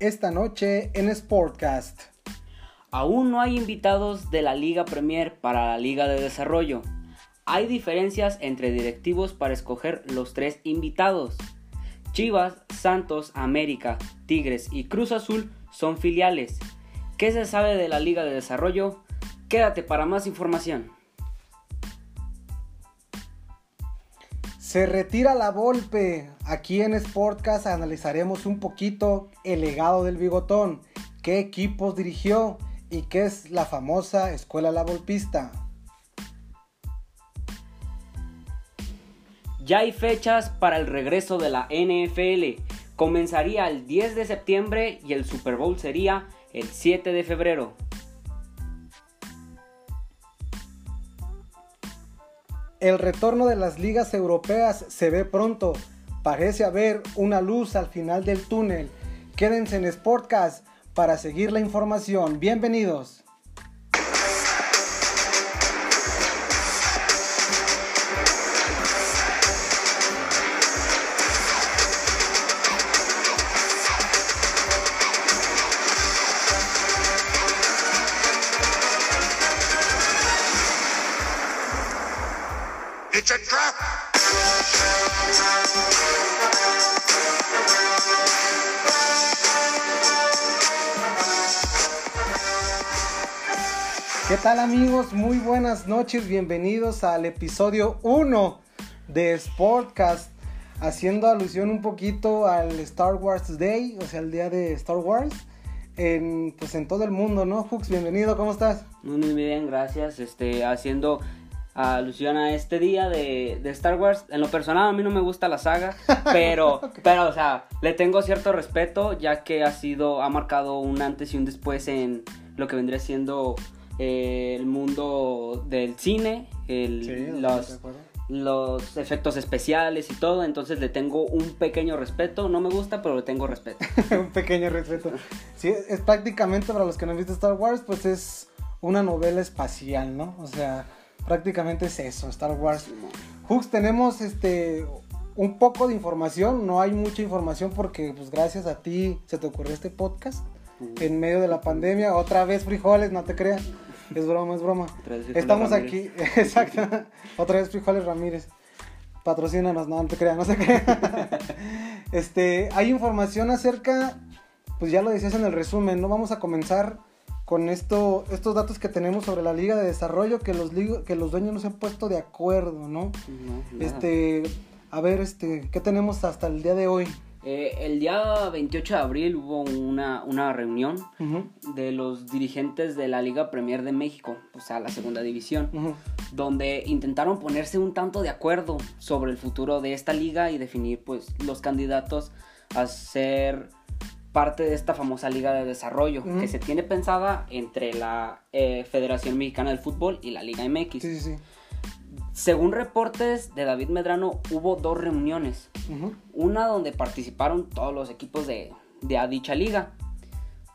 esta noche en Sportcast. Aún no hay invitados de la Liga Premier para la Liga de Desarrollo. Hay diferencias entre directivos para escoger los tres invitados. Chivas, Santos, América, Tigres y Cruz Azul son filiales. ¿Qué se sabe de la Liga de Desarrollo? Quédate para más información. Se retira la Volpe. Aquí en Sportcast analizaremos un poquito el legado del bigotón, qué equipos dirigió y qué es la famosa Escuela La Volpista. Ya hay fechas para el regreso de la NFL. Comenzaría el 10 de septiembre y el Super Bowl sería el 7 de febrero. El retorno de las ligas europeas se ve pronto. Parece haber una luz al final del túnel. Quédense en Sportcast para seguir la información. Bienvenidos. It's a trap. ¿Qué tal amigos? Muy buenas noches, bienvenidos al episodio 1 de Sportcast, haciendo alusión un poquito al Star Wars Day, o sea, el día de Star Wars, en, pues en todo el mundo, ¿no? Hux, bienvenido, ¿cómo estás? Muy, muy bien, gracias. Este, haciendo alusión a este día de, de Star Wars. En lo personal a mí no me gusta la saga, pero, pero, o sea, le tengo cierto respeto ya que ha sido, ha marcado un antes y un después en lo que vendría siendo eh, el mundo del cine, el, los, los efectos especiales y todo, entonces le tengo un pequeño respeto, no me gusta, pero le tengo respeto. un pequeño respeto. Sí, es prácticamente para los que no han visto Star Wars, pues es una novela espacial, ¿no? O sea, prácticamente es eso, Star Wars. Hux, tenemos este un poco de información, no hay mucha información porque pues gracias a ti se te ocurrió este podcast en medio de la pandemia, otra vez frijoles, no te creas. Es broma, es broma. Estamos aquí, exacto. Otra vez frijoles Ramírez. Patrocínanos, no, no te creas, no se crea. Este, hay información acerca, pues ya lo decías en el resumen, ¿no? Vamos a comenzar con esto, estos datos que tenemos sobre la Liga de Desarrollo, que los, que los dueños no se han puesto de acuerdo, ¿no? Este, a ver, este, ¿qué tenemos hasta el día de hoy? Eh, el día 28 de abril hubo una, una reunión de los dirigentes de la Liga Premier de México, o sea, la segunda división. donde intentaron ponerse un tanto de acuerdo sobre el futuro de esta liga y definir pues los candidatos a ser parte de esta famosa liga de desarrollo Ujú. que se tiene pensada entre la eh, Federación Mexicana del Fútbol y la Liga MX. Sí, sí, sí. Según reportes de David Medrano, hubo dos reuniones. Ujú. Una donde participaron todos los equipos de, de a dicha liga.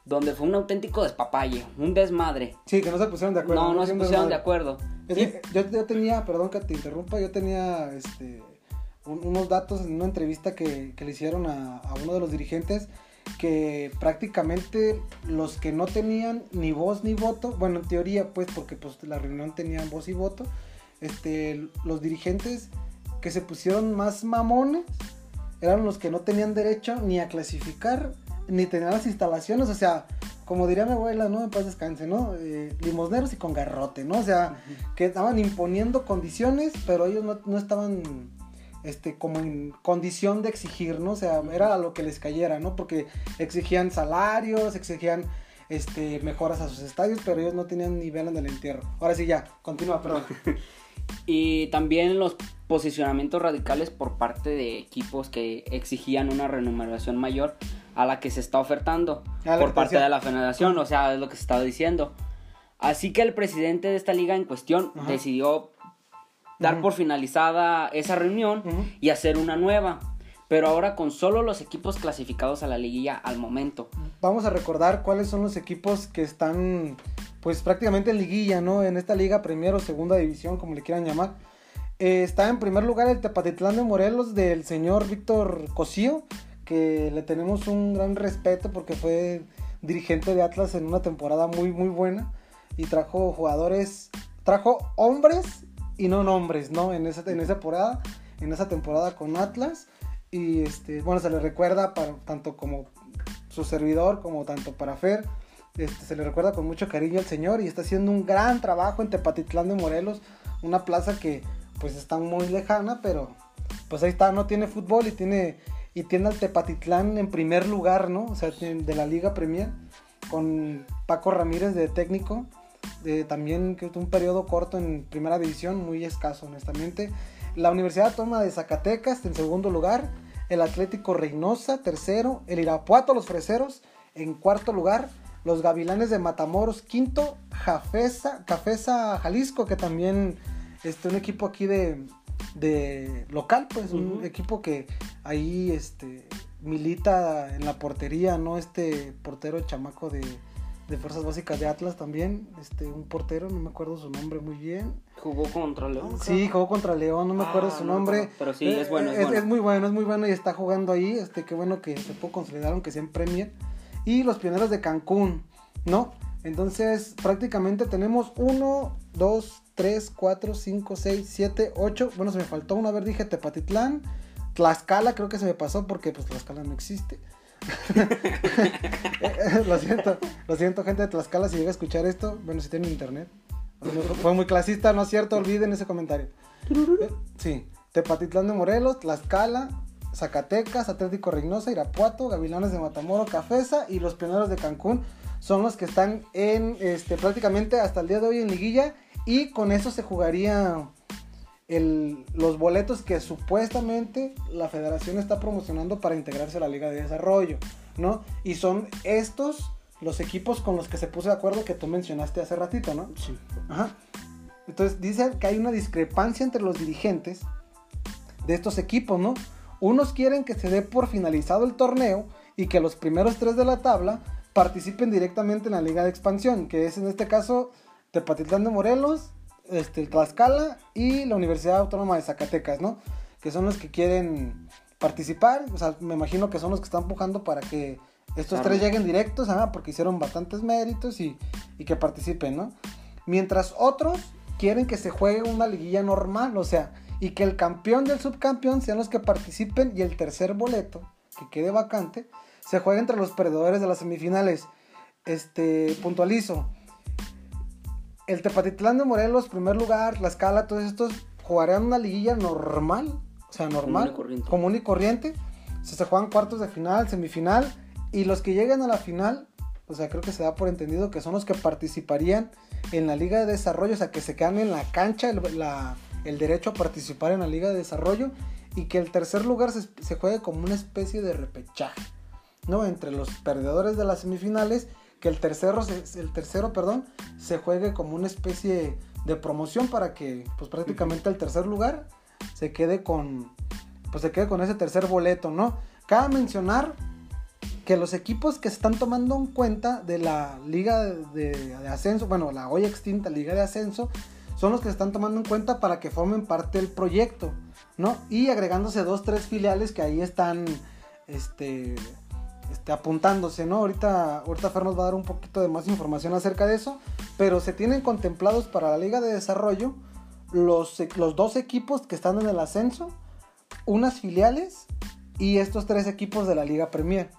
Donde fue un auténtico despapalle, un desmadre. Sí, que no se pusieron de acuerdo. no, no se Siempre pusieron mal. de acuerdo. Es Y- que yo, yo tenía, perdón que te interrumpa, yo tenía este, un- unos datos en una entrevista que, que le hicieron a, a uno de los dirigentes que prácticamente los que no tenían ni voz ni voto, bueno, en teoría pues porque pues la reunión tenían voz y voto, este, los dirigentes que se pusieron más mamones eran los que no tenían derecho ni a clasificar ni tenían las instalaciones, o sea, como diría mi abuela, ¿no? En paz descanse, ¿no? Eh, limosneros y con garrote, ¿no? O sea, que estaban imponiendo condiciones, pero ellos no, no estaban este, como en condición de exigir, ¿no? O sea, era a lo que les cayera, ¿no? Porque exigían salarios, exigían este, mejoras a sus estadios, pero ellos no tenían nivel en el entierro. Ahora sí, ya, continúa, perdón. Y también los posicionamientos radicales por parte de equipos que exigían una remuneración mayor a la que se está ofertando por parte de la federación, o sea, es lo que se estaba diciendo. Así que el presidente de esta liga en cuestión Ajá. decidió dar por finalizada esa reunión y hacer una nueva, pero ahora con solo los equipos clasificados a la liguilla al momento. Vamos a recordar cuáles son los equipos que están, pues prácticamente en liguilla, ¿no? En esta liga, primero o segunda división, como le quieran llamar. Eh, está en primer lugar el Tepatitlán de Morelos del señor Víctor Cosío, que le tenemos un gran respeto porque fue dirigente de Atlas en una temporada muy, muy buena y trajo jugadores, trajo hombres y no nombres, ¿no? En esa, en esa temporada, en esa temporada con Atlas y este, bueno, se le recuerda para, tanto como su servidor como tanto para Fer. Este, se le recuerda con mucho cariño al señor y está haciendo un gran trabajo en Tepatitlán de Morelos, una plaza que pues está muy lejana, pero pues ahí está, no tiene fútbol y tiene y tiene al Tepatitlán en primer lugar, ¿no? O sea, de la Liga Premier, con Paco Ramírez de técnico, también que un periodo corto en primera división, muy escaso, honestamente. La Universidad Toma de Zacatecas en segundo lugar, el Atlético Reynosa tercero, el Irapuato Los Freseros en cuarto lugar, los Gavilanes de Matamoros quinto, Jafesa, Cafesa Jalisco, que también este, un equipo aquí de, de local, pues un equipo que ahí este milita en la portería, ¿no? Este portero chamaco de, de Fuerzas Básicas de Atlas también, este un portero, no me acuerdo su nombre muy bien. Jugó contra León. Sí, jugó contra León, no me acuerdo Ah, su no, nombre. no, pero sí, es bueno, es es, bueno. es muy bueno, es muy bueno y está jugando ahí, este qué bueno que se pudo consolidar aunque sea en Premier. Y los pioneros de Cancún, ¿no? Entonces, prácticamente tenemos 1, 2, 3, 4, 5, 6, 7, 8. Bueno, se me faltó una vez, dije Tepatitlán. Tlaxcala, creo que se me pasó porque pues Tlaxcala no existe. lo siento, lo siento, gente de Tlaxcala, si llega a escuchar esto, bueno, si tienen internet. Fue muy clasista, ¿no es cierto? Olviden ese comentario. Eh, Sí, Tepatitlán de Morelos, Tlaxcala, Zacatecas, Atlético Reynosa, Irapuato, Gavilanes de Matamoros, Cafesa y los Pioneros de Cancún son los que están en este prácticamente hasta el día de hoy en liguilla y con eso se jugaría el- los boletos que supuestamente la federación está promocionando para integrarse a la Liga de Desarrollo, ¿no? Y son estos los equipos con los que se puso de acuerdo que tú mencionaste hace ratito, ¿no? Sí. Ajá. Entonces dicen que hay una discrepancia entre los dirigentes de estos equipos, ¿no? Unos quieren que se dé por finalizado el torneo y que los primeros tres de la tabla participen directamente en la liga de expansión, que es en este caso Tepatitlán de Morelos, este, Tlaxcala y la Universidad Autónoma de Zacatecas, ¿no? Que son los que quieren participar, o sea, me imagino que son los que están empujando para que estos Claro. tres lleguen directos, ajá, porque hicieron bastantes méritos y, y que participen, ¿no? Mientras otros quieren que se juegue una liguilla normal, o sea, y que el campeón y el subcampeón sean los que participen y el tercer boleto, que quede vacante, se juegue entre los perdedores de las semifinales. Este, puntualizo. El Tepatitlán de Morelos, primer lugar, la escala, todos estos jugarán una liguilla normal, o sea, normal, Común y corriente. común y corriente. O sea, se juegan cuartos de final, semifinal, y los que lleguen a la final, o sea, creo que se da por entendido que son los que participarían en la Liga de Desarrollo, o sea, que se quedan en la cancha el, la- el derecho a participar en la Liga de Desarrollo y que el tercer lugar se, se juegue como una especie de repechaje, ¿no? Entre los perdedores de las semifinales, que el tercero, el tercero, perdón, se juegue como una especie de promoción para que, pues prácticamente el tercer lugar se quede con, pues se quede con ese tercer boleto, ¿no? Cabe mencionar que los equipos que se están tomando en cuenta de la liga de, de ascenso, bueno, la hoy extinta liga de ascenso, son los que se están tomando en cuenta para que formen parte del proyecto, ¿no? Y agregándose dos, tres filiales que ahí están, este, este, apuntándose, ¿no? Ahorita, ahorita Fer nos va a dar un poquito de más información acerca de eso, pero se tienen contemplados para la liga de desarrollo los, los dos equipos que están en el ascenso, unas filiales y estos tres equipos de la Liga Premier.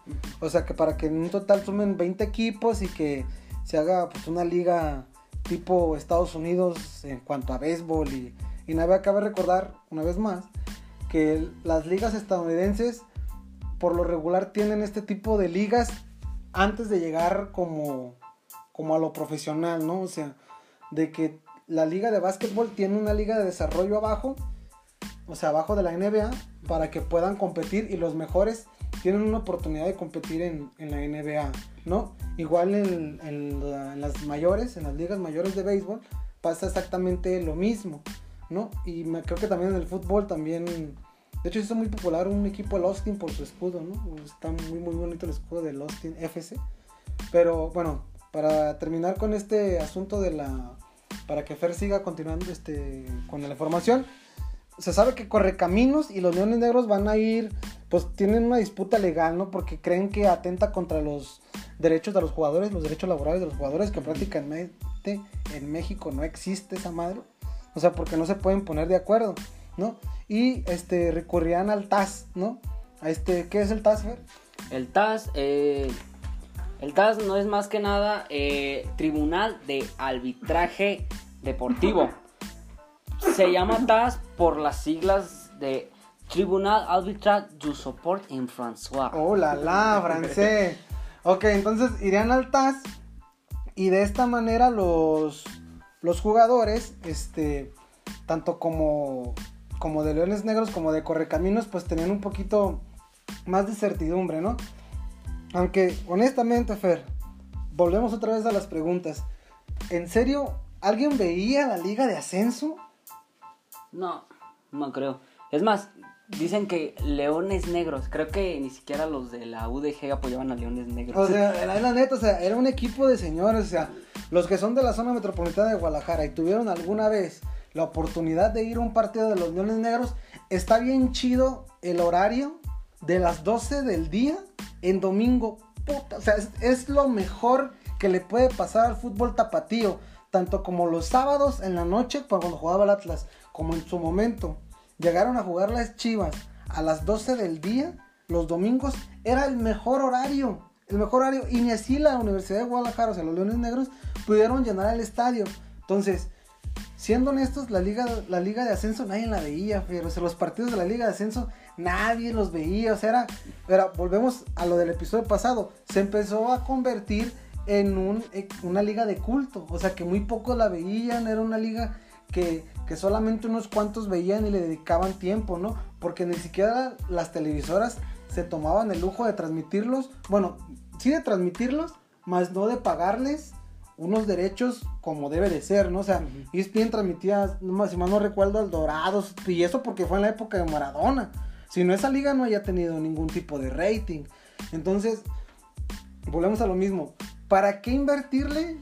O sea que para que en un total sumen 20 equipos y que se haga pues, una liga tipo Estados Unidos en cuanto a béisbol y, y nada, cabe recordar una vez más que las ligas estadounidenses por lo regular tienen este tipo de ligas antes de llegar como, como a lo profesional, ¿no? O sea, de que la liga de básquetbol tiene una liga de desarrollo abajo, o sea, abajo de la NBA, para que puedan competir y los mejores tienen una oportunidad de competir en, en la NBA, ¿no? Igual en, en la- en las mayores, en las ligas mayores de béisbol, pasa exactamente lo mismo, ¿no? Y me, creo que también en el fútbol también, de hecho hizo muy popular un equipo el Austin por su escudo, ¿no? Está muy muy bonito el escudo del Austin FC. Pero bueno, para terminar con este asunto de la... Para que Fer siga continuando este, con la información, se sabe que Correcaminos y los Leones Negros van a ir, pues tienen una disputa legal, ¿no? Porque creen que atenta contra los derechos de los jugadores, los derechos laborales de los jugadores, que prácticamente en México no existe esa madre. O sea, porque no se pueden poner de acuerdo, ¿no? Y este recurrían al TAS, ¿no? A este, ¿qué es el TAS, Fer? El TAS, eh, el TAS no es más que nada eh, Tribunal de Arbitraje Deportivo. Se llama TAS por las siglas de Tribunal Arbitrage du Support en François. Oh, la la, francés. ok, entonces irían al TAS y de esta manera los, los jugadores, este, tanto como, como de Leones Negros como de Correcaminos, pues tenían un poquito más de certidumbre, ¿no? Aunque, honestamente, Fer, volvemos otra vez a las preguntas. ¿En serio alguien veía la liga de ascenso? No, no creo. Es más, dicen que Leones Negros, creo que ni siquiera los de la UDG apoyaban a Leones Negros. O sea, la, la neta, o sea, era un equipo de señores, o sea, los que son de la zona metropolitana de Guadalajara y tuvieron alguna vez la oportunidad de ir a un partido de los Leones Negros, está bien chido el horario de las 12 del día en domingo. Puta, o sea, es, lo mejor que le puede pasar al fútbol tapatío. Tanto como los sábados en la noche, cuando jugaba el Atlas, como en su momento. Llegaron a jugar las Chivas a las 12 del día, los domingos, era el mejor horario. El mejor horario. Y ni así la Universidad de Guadalajara, o sea, los Leones Negros, pudieron llenar el estadio. Entonces, siendo honestos, la liga, la liga de ascenso nadie la veía, pero o sea, los partidos de la liga de ascenso nadie los veía, o sea, era, era, volvemos a lo del episodio pasado, se empezó a convertir en un, una liga de culto, o sea, que muy pocos la veían, era una liga que, que solamente unos cuantos veían y le dedicaban tiempo, ¿no? Porque ni siquiera las televisoras se tomaban el lujo de transmitirlos, bueno, sí de transmitirlos, más no de pagarles unos derechos como debe de ser, ¿no? O sea, y es bien transmitía, si mal no recuerdo, al Dorados, y eso porque fue en la época de Maradona. Si no, esa liga no haya tenido ningún tipo de rating. Entonces, volvemos a lo mismo. ¿Para qué invertirle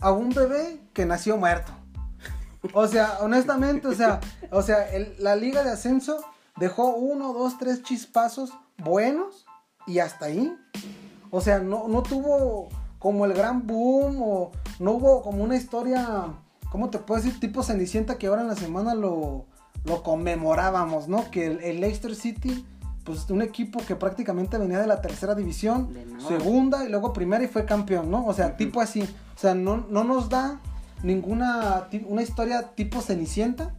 a un bebé que nació muerto? O sea, honestamente, o sea, o sea, el- la liga de ascenso dejó uno, dos, tres chispazos buenos y hasta ahí. O sea, no, no tuvo como el gran boom o no hubo como una historia, ¿cómo te puedo decir? Tipo Cenicienta que ahora en la semana lo, lo conmemorábamos, ¿no? Que el, el Leicester City, pues un equipo que prácticamente venía de la tercera división, segunda y luego primera y fue campeón, ¿no? O sea, tipo así. O sea, no, no nos da ninguna una historia tipo Cenicienta,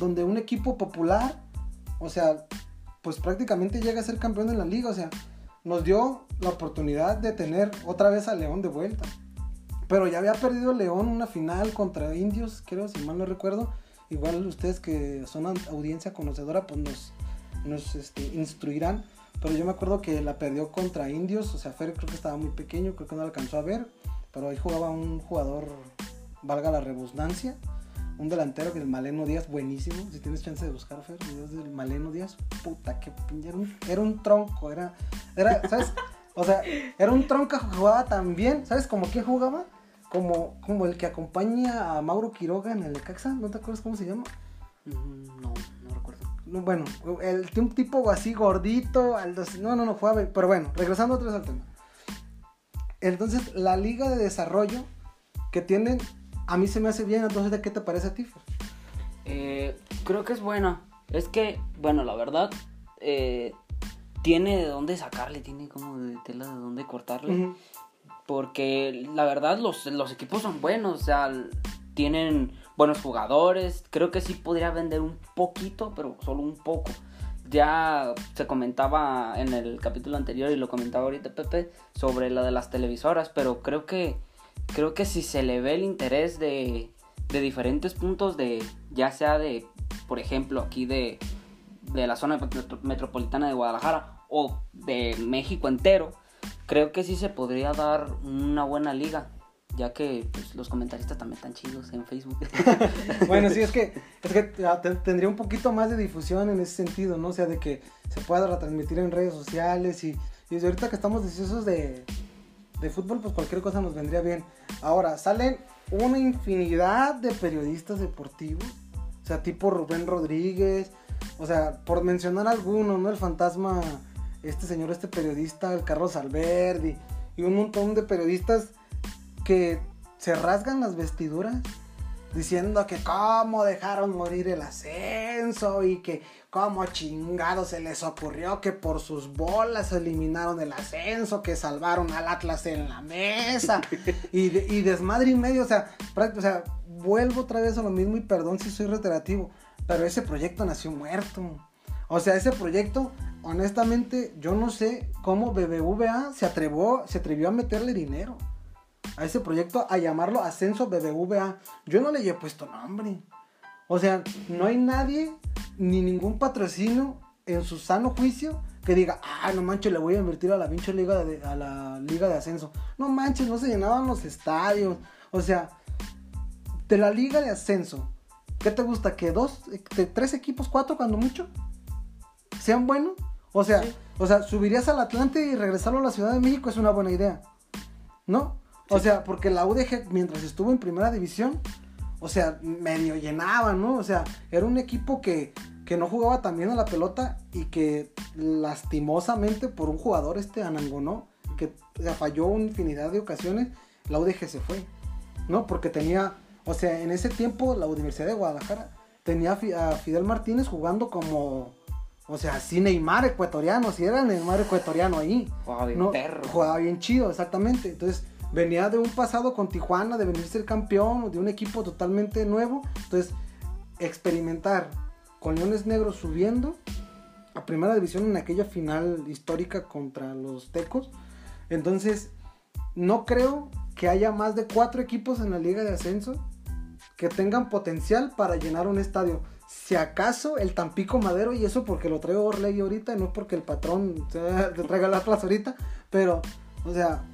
donde un equipo popular, o sea, pues prácticamente llega a ser campeón de la liga, o sea, nos dio la oportunidad de tener otra vez a León de vuelta. Pero ya había perdido León una final contra Indios, creo, si mal no recuerdo. Igual ustedes que son au- audiencia conocedora, pues nos, nos este, instruirán. Pero yo me acuerdo que la perdió contra Indios, o sea, Fer creo que estaba muy pequeño, creo que no la alcanzó a ver. Pero ahí jugaba un jugador, valga la redundancia, un delantero que es el Maleno Díaz, buenísimo. Si tienes chance de buscar, Fer, videos del Maleno Díaz, puta, que era un, era un tronco, era, era, ¿sabes? O sea, era un tronco que jugaba tan bien, ¿sabes? Como quién jugaba? Como, como el que acompaña a Mauro Quiroga en el Necaxa, ¿no te acuerdas cómo se llama? Mm, No, no recuerdo. No, Bueno, el, un tipo así gordito, al no, no, no, jugaba, pero bueno, regresando otra vez al tema. Entonces, la liga de desarrollo que tienen, a mí se me hace bien, entonces, ¿de qué te parece a ti? Eh, creo que es buena. Es que, bueno, la verdad, eh, tiene de dónde sacarle, tiene como de tela de dónde cortarle. Porque la verdad los, los equipos son buenos, o sea, tienen buenos jugadores. Creo que sí podría vender un poquito, pero solo un poco. Ya se comentaba en el capítulo anterior y lo comentaba ahorita Pepe sobre la de las televisoras, pero creo que creo que si se le ve el interés de, de diferentes puntos de ya sea de por ejemplo aquí de de la zona metro- metropolitana de Guadalajara o de México entero, creo que sí se podría dar una buena liga, ya que pues, los comentaristas también están chidos en Facebook. Bueno, sí, es que, es que ah, te- tendría un poquito más de difusión en ese sentido, ¿no? O sea, de que se pueda retransmitir en redes sociales y, y desde ahorita que estamos deseosos de, de fútbol, pues cualquier cosa nos vendría bien. Ahora, salen una infinidad de periodistas deportivos. O sea, tipo Rubén Rodríguez, o sea, por mencionar algunos, ¿no? El fantasma, este señor, este periodista, el Carlos Alberdi, y un montón de periodistas que se rasgan las vestiduras diciendo que cómo dejaron morir el ascenso y que cómo chingado se les ocurrió que por sus bolas eliminaron el ascenso, que salvaron al Atlas en la mesa y, desmadre y medio, o sea, o sea, vuelvo otra vez a lo mismo y perdón si soy reiterativo, pero ese proyecto nació muerto. O sea, ese proyecto, honestamente, yo no sé cómo BBVA se se atrevió a meterle dinero a ese proyecto a llamarlo Ascenso BBVA. Yo no le he puesto nombre. O sea, no hay nadie ni ningún patrocinio en su sano juicio que diga, ah, no manches, le voy a invertir a la pinche liga de, a la liga de ascenso. No manches, no se llenaban los estadios. O sea, de la liga de ascenso, ¿qué te gusta? ¿Que dos, de tres equipos, cuatro cuando mucho? ¿Sean buenos? O sea, o sea, subirías al Atlante y regresarlo a la Ciudad de México es una buena idea. ¿No? O sea, porque la UDG mientras estuvo en primera división, o sea, medio llenaba, ¿no? O sea, era un equipo que, que no jugaba tan bien a la pelota y que lastimosamente por un jugador este Anangonó, que falló una infinidad de ocasiones, la UDG se fue, ¿no? Porque tenía, o sea, en ese tiempo la Universidad de Guadalajara tenía a Fidel Martínez jugando como... O sea, sí Neymar ecuatoriano, si era Neymar ecuatoriano ahí. Jugaba bien perro. Jugaba bien chido, exactamente. Entonces, venía de un pasado con Tijuana, de venir a ser campeón, de un equipo totalmente nuevo. Entonces, experimentar con Leones Negros subiendo a primera división en aquella final histórica contra los Tecos. Entonces, no creo que haya más de cuatro equipos en la liga de ascenso que tengan potencial para llenar un estadio. Si acaso el Tampico Madero, y eso porque lo traigo Orley ahorita, no porque el patrón te traiga la plaza ahorita, pero, o sea,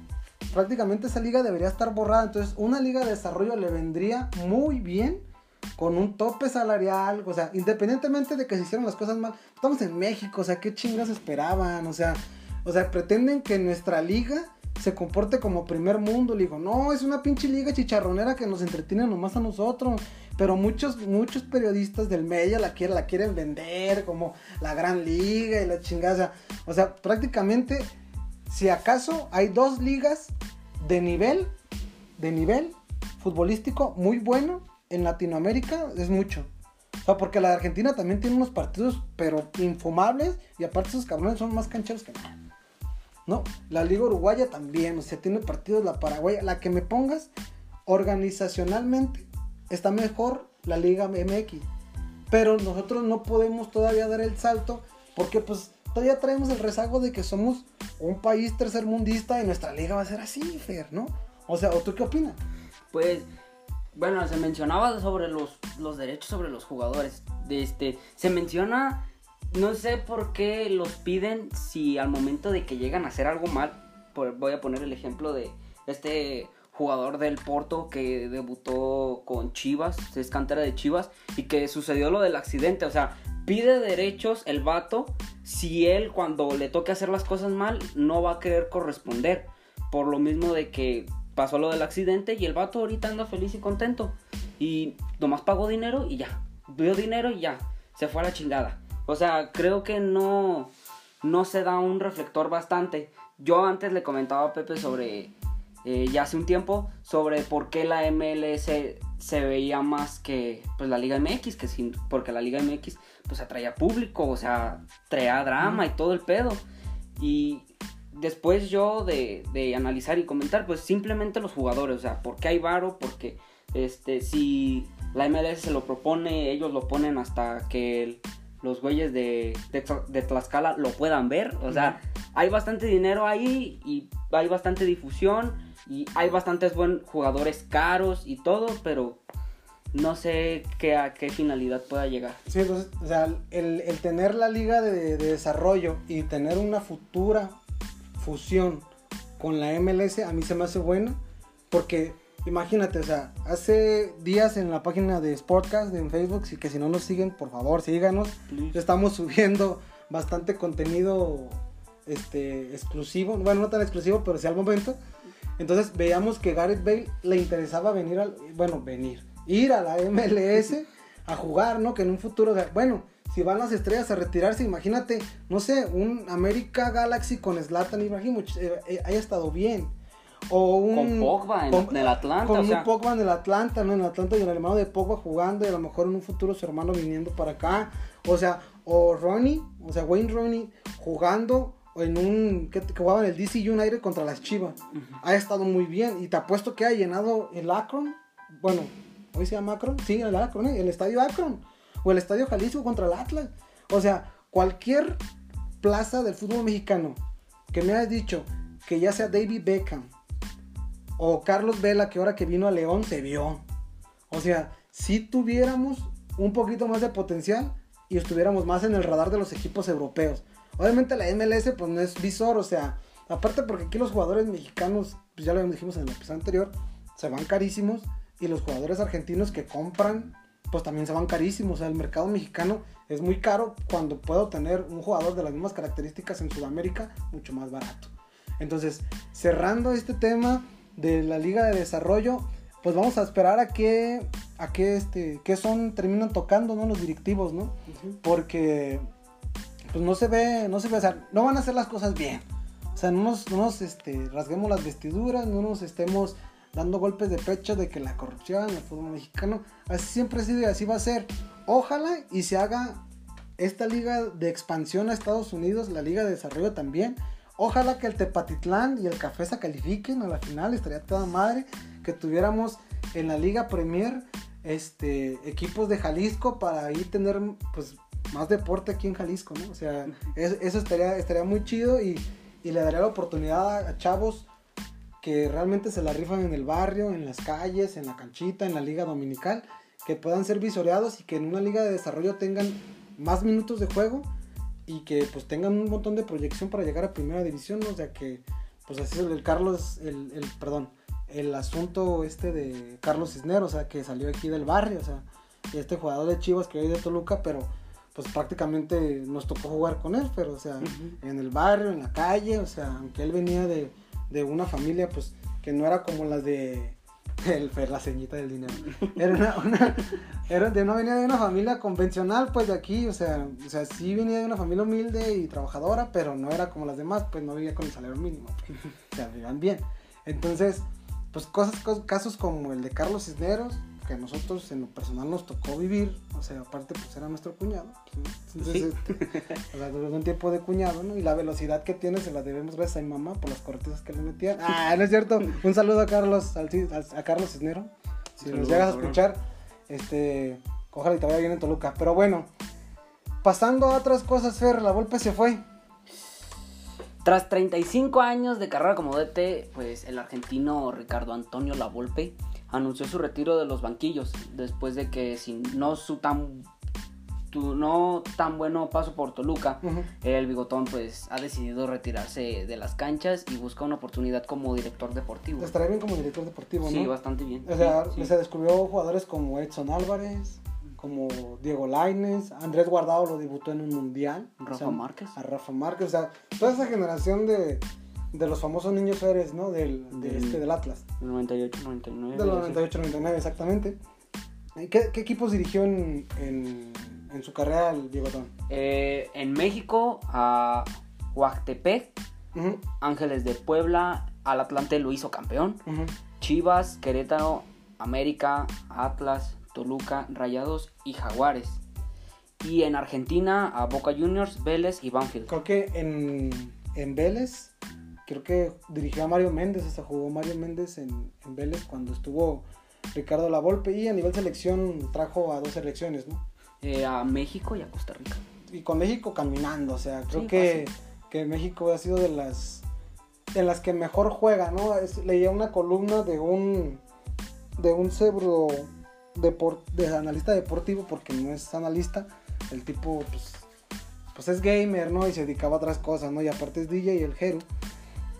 prácticamente esa liga debería estar borrada. Entonces, una liga de desarrollo le vendría muy bien con un tope salarial, o sea, independientemente de que se hicieron las cosas mal, estamos en México, o sea, ¿qué chingas esperaban? O sea, o sea, pretenden que nuestra liga se comporte como primer mundo. Le digo, no, es una pinche liga chicharronera que nos entretiene nomás a nosotros. Pero muchos, muchos periodistas del medio la quieren, la quieren vender como la gran liga y la chingada. O sea, prácticamente si acaso hay dos ligas de nivel, de nivel futbolístico muy bueno en Latinoamérica, es mucho. O sea, porque la de Argentina también tiene unos partidos, pero infumables, y aparte esos cabrones son más cancheros que nada. ¿No? La Liga Uruguaya también, o sea, tiene partidos, la Paraguaya, la que me pongas, organizacionalmente está mejor la Liga MX. Pero nosotros no podemos todavía dar el salto, porque pues todavía traemos el rezago de que somos un país tercermundista y nuestra liga va a ser así, Fer, ¿no? O sea, ¿o tú qué opinas? Pues, bueno, se mencionaba sobre los, los derechos sobre los jugadores. De este, se menciona, no sé por qué los piden si al momento de que llegan a hacer algo mal, voy a poner el ejemplo de este jugador del Porto que debutó con Chivas, es cantera de Chivas, y que sucedió lo del accidente, o sea, pide derechos el vato si él cuando le toque hacer las cosas mal no va a querer corresponder. Por lo mismo de que pasó lo del accidente y el vato ahorita anda feliz y contento. Y nomás pagó dinero y ya. Vio dinero y ya. Se fue a la chingada. O sea, creo que no, no se da un reflector bastante. Yo antes le comentaba a Pepe sobre, eh, ya hace un tiempo, sobre por qué la MLS se veía más que pues, la Liga MX, que sin, porque la Liga MX pues atraía público, o sea, traía drama y todo el pedo. Y después yo de, de, analizar y comentar, pues simplemente los jugadores, o sea, ¿por qué hay varo? Porque este, si la MLS se lo propone, ellos lo ponen hasta que los güeyes de, de, Tlaxcala lo puedan ver, o sea, hay bastante dinero ahí y hay bastante difusión y hay bastantes buenos jugadores caros y todo, pero no sé qué, a qué finalidad pueda llegar. Sí, entonces, o sea, el, tener la liga de, desarrollo y tener una futura fusión con la MLS a mí se me hace bueno porque imagínate, o sea, hace días en la página de Sportcast en Facebook, que si no nos siguen, por favor, síganos. Estamos subiendo bastante contenido este exclusivo, bueno, no tan exclusivo, pero sí al momento. Entonces veíamos que Gareth Bale le interesaba venir al, bueno, venir, ir a la MLS a jugar, ¿no? Que en un futuro, bueno, si van las estrellas a retirarse, imagínate, no sé, un América Galaxy con Zlatan Ibrahimovic eh, eh, haya estado bien. O un, con Pogba en, el Atlanta. Con un Pogba en el Atlanta, ¿no? En Atlanta y el hermano de Pogba jugando y a lo mejor en un futuro su hermano viniendo para acá. O sea, o Ronnie, o sea, Wayne Ronnie jugando en un que, jugaba en el DC United contra las Chivas. Ha estado muy bien y te apuesto que ha llenado el Akron. Bueno, hoy se llama Akron. Sí, el Akron, ¿eh? el estadio Akron. O el estadio Jalisco contra el Atlas. O sea, cualquier plaza del fútbol mexicano que me hayas dicho que ya sea David Beckham o Carlos Vela, que ahora que vino a León se vio. O sea, si tuviéramos un poquito más de potencial y estuviéramos más en el radar de los equipos europeos. Obviamente la MLS pues no es visor, o sea, aparte porque aquí los jugadores mexicanos, pues ya lo dijimos en el episodio anterior, se van carísimos y los jugadores argentinos que compran pues también se van carísimos, o sea, el mercado mexicano es muy caro cuando puedo tener un jugador de las mismas características en Sudamérica mucho más barato. Entonces, cerrando este tema de la Liga de Desarrollo, pues vamos a esperar a que a que este que son terminan tocando, ¿no? los directivos, ¿no? Porque pues no se ve, no se ve, o sea, no van a hacer las cosas bien. O sea, no nos, no nos este, rasguemos las vestiduras, no nos estemos dando golpes de pecho de que la corrupción, el fútbol mexicano, así siempre ha sido y así va a ser. Ojalá y se haga esta liga de expansión a Estados Unidos, la liga de desarrollo también. Ojalá que el Tepatitlán y el Café se califiquen a la final, estaría toda madre que tuviéramos en la Liga Premier este equipos de Jalisco para ahí tener pues más deporte aquí en Jalisco, ¿no? O sea, eso, estaría, estaría muy chido y, le daría la oportunidad a, chavos que realmente se la rifan en el barrio, en las calles, en la canchita, en la liga dominical, que puedan ser visoreados y que en una liga de desarrollo tengan más minutos de juego y que pues tengan un montón de proyección para llegar a primera división, ¿no? o sea que pues así es el Carlos, el, el, perdón, el asunto este de Carlos Cisneros, o sea que salió aquí del barrio, o sea, y este jugador de Chivas que hoy de Toluca, pero pues prácticamente nos tocó jugar con él, pero o sea, en el barrio, en la calle, o sea, aunque él venía de, de una familia pues que no era como las de el la ceñita del dinero. Era una, una era de, no venía de una familia convencional, pues de aquí, o sea, o sea, sí venía de una familia humilde y trabajadora, pero no era como las demás, pues no vivía con el salario mínimo, pues, o sea, vivían bien. Entonces, pues cosas, casos como el de Carlos Cisneros, que a nosotros en lo personal nos tocó vivir, o sea, aparte pues era nuestro cuñado, entonces, este, o sea, durante un tiempo de cuñado, ¿no? Y la velocidad que tiene se la debemos gracias a mi mamá por las cortezas que le metían. Ah, no es cierto, un saludo a Carlos, a, Carlos Cisnero, si nos llegas a escuchar, este, ojalá y te vaya bien en Toluca, pero bueno, pasando a otras cosas, Fer, la golpe se fue. Tras 35 años de carrera como DT, pues el argentino Ricardo Antonio Lavolpe anunció su retiro de los banquillos después de que sin no su tan no tan bueno paso por Toluca, el bigotón pues ha decidido retirarse de las canchas y busca una oportunidad como director deportivo. Estaría bien como director deportivo, ¿no? Sí, bastante bien. O sea, se descubrió jugadores como Edson Álvarez, como Diego Laines, Andrés Guardado lo debutó en un mundial. Rafa Márquez. A Rafa Márquez, o sea, toda esa generación de, de los famosos niños Eres, ¿no? Del, este, del Atlas. Del 98, 99. Del 98, 99, exactamente. ¿Qué, qué equipos dirigió en, en, en, su carrera el Bigotón? Eh, en México, a Huastepec, Ángeles de Puebla, al Atlante lo hizo campeón. Chivas, Querétaro, América, Atlas, Toluca, Rayados y Jaguares. Y en Argentina, a Boca Juniors, Vélez y Banfield. Creo que en, en Vélez creo que dirigió a Mario Méndez, hasta jugó Mario Méndez en, Vélez cuando estuvo Ricardo Lavolpe y a nivel selección trajo a dos selecciones, ¿no? Eh, a México y a Costa Rica. Y con México caminando, o sea, creo que, que, México ha sido de las en las que mejor juega, ¿no? leía una columna de un de un cebro de analista deportivo porque no es analista, el tipo pues, pues es gamer, ¿no? Y se dedicaba a otras cosas, ¿no? Y aparte es DJ y el Jeru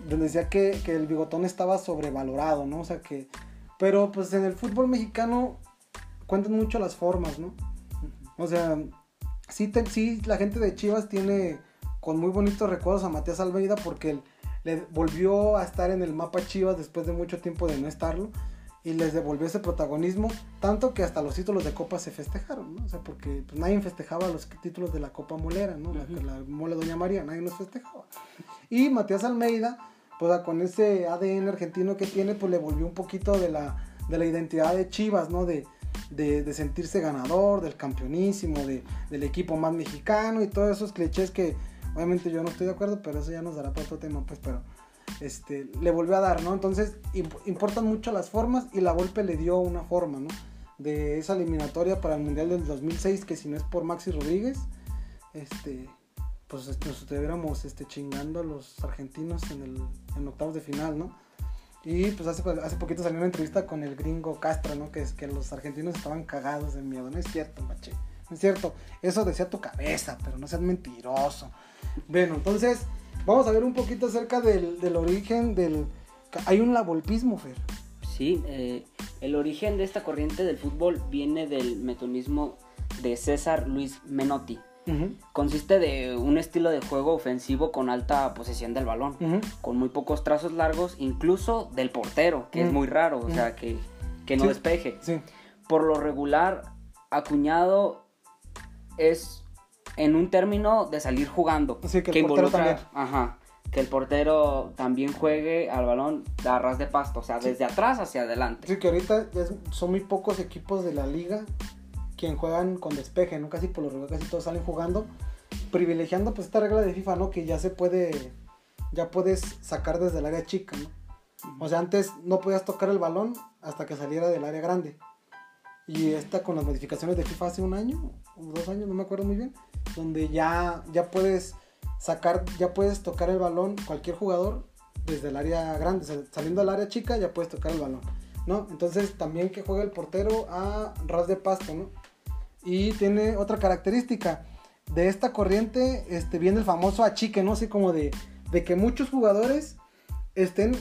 donde decía que, el bigotón estaba sobrevalorado, ¿no? O sea que... Pero pues en el fútbol mexicano cuentan mucho las formas, ¿no? O sea, sí, sí la gente de Chivas tiene con muy bonitos recuerdos a Matías Almeida porque le volvió a estar en el mapa Chivas después de mucho tiempo de no estarlo. Y les devolvió ese protagonismo, tanto que hasta los títulos de Copa se festejaron, ¿no? O sea, porque pues, nadie festejaba los títulos de la Copa Molera, ¿no? la, la, mole Doña María, nadie nos festejaba. Y Matías Almeida, pues con ese ADN argentino que tiene, pues le volvió un poquito de la, de la identidad de Chivas, ¿no? De, de, de sentirse ganador, del campeonísimo, de, del equipo más mexicano y todos esos clichés que obviamente yo no estoy de acuerdo, pero eso ya nos dará para otro tema, pues, pero este, le volvió a dar, ¿no? Entonces importan mucho las formas y la golpe le dio una forma, ¿no? De esa eliminatoria para el Mundial del 2006, que si no es por Maxi Rodríguez, este, pues nos estuviéramos este, chingando a los argentinos en, el, en octavos de final, ¿no? Y pues hace, hace poquito salió una entrevista con el gringo Castro, ¿no? Que es que los argentinos estaban cagados de miedo. No es cierto, maché. No es cierto. Eso decía tu cabeza, pero no seas mentiroso. Bueno, entonces vamos a ver un poquito acerca del, del origen del... Hay un lavolpismo, Fer. Sí, eh, el origen de esta corriente del fútbol viene del metonismo de César Luis Menotti. Consiste de un estilo de juego ofensivo con alta posesión del balón, con muy pocos trazos largos, incluso del portero, que es muy raro, o sea, que, que no despeje. Por lo regular, acuñado es en un término de salir jugando. que, el portero también. Ajá. Que el portero también juegue al balón a ras de pasto, o sea, desde atrás hacia adelante. Sí, que ahorita son muy pocos equipos de la liga quien juegan con despeje, ¿no? Casi por lo regular, casi todos salen jugando, privilegiando pues esta regla de FIFA, ¿no? Que ya se puede, ya puedes sacar desde el área chica, ¿no? O sea, antes no podías tocar el balón hasta que saliera del área grande. Y esta con las modificaciones de FIFA hace un año, o dos años, no me acuerdo muy bien, donde ya, ya puedes sacar, ya puedes tocar el balón cualquier jugador desde el área grande, saliendo al área chica ya puedes tocar el balón, ¿no? Entonces también que juega el portero a ras de pasto, ¿no? Y tiene otra característica, de esta corriente este, viene el famoso achique, ¿no? Así como de, de que muchos jugadores estén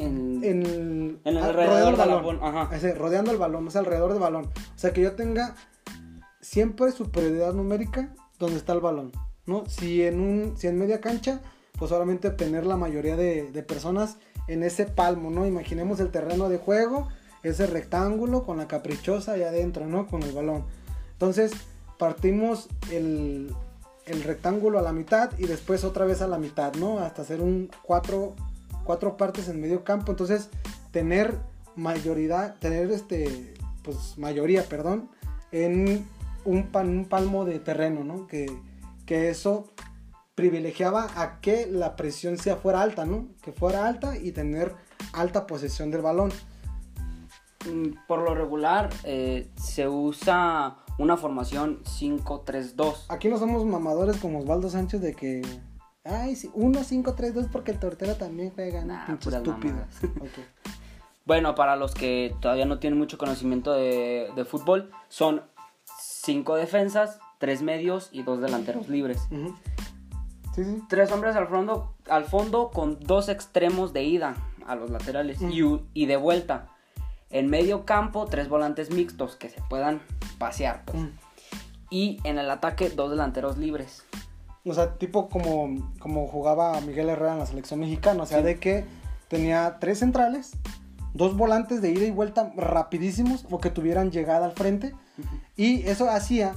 en, en, el alrededor del balón, Ajá. rodeando el balón, o sea, alrededor del balón. O sea, que yo tenga siempre superioridad numérica donde está el balón, ¿no? Si en, un, si en media cancha, pues solamente tener la mayoría de, personas en ese palmo, ¿no? Imaginemos el terreno de juego, ese rectángulo con la caprichosa ahí adentro, ¿no? Con el balón. Entonces, partimos el, el rectángulo a la mitad y después otra vez a la mitad, ¿no? Hasta hacer un cuatro, cuatro partes en medio campo. Entonces, tener mayoría, tener este, pues mayoría, perdón, en un, un palmo de terreno, ¿no? Que, que eso privilegiaba a que la presión sea fuera alta, ¿no? Que fuera alta y tener alta posesión del balón. Mm, por lo regular eh, se usa una formación 5-3-2. Aquí no somos mamadores como Osvaldo Sánchez de que... Ay, sí, 1-5-3-2 porque el tortero también juega. Nah, estúpido. Bueno, para los que todavía no tienen mucho conocimiento de, de fútbol, son cinco defensas, tres medios y dos delanteros libres. Tres hombres al fondo, al fondo con dos extremos de ida a los laterales y, de vuelta. En medio campo, tres volantes mixtos que se puedan pasear. Pues. Y en el ataque, dos delanteros libres. O sea, tipo como, como jugaba Miguel Herrera en la selección mexicana. O sea, de que tenía tres centrales, dos volantes de ida y vuelta rapidísimos o que tuvieran llegada al frente. Y eso hacía,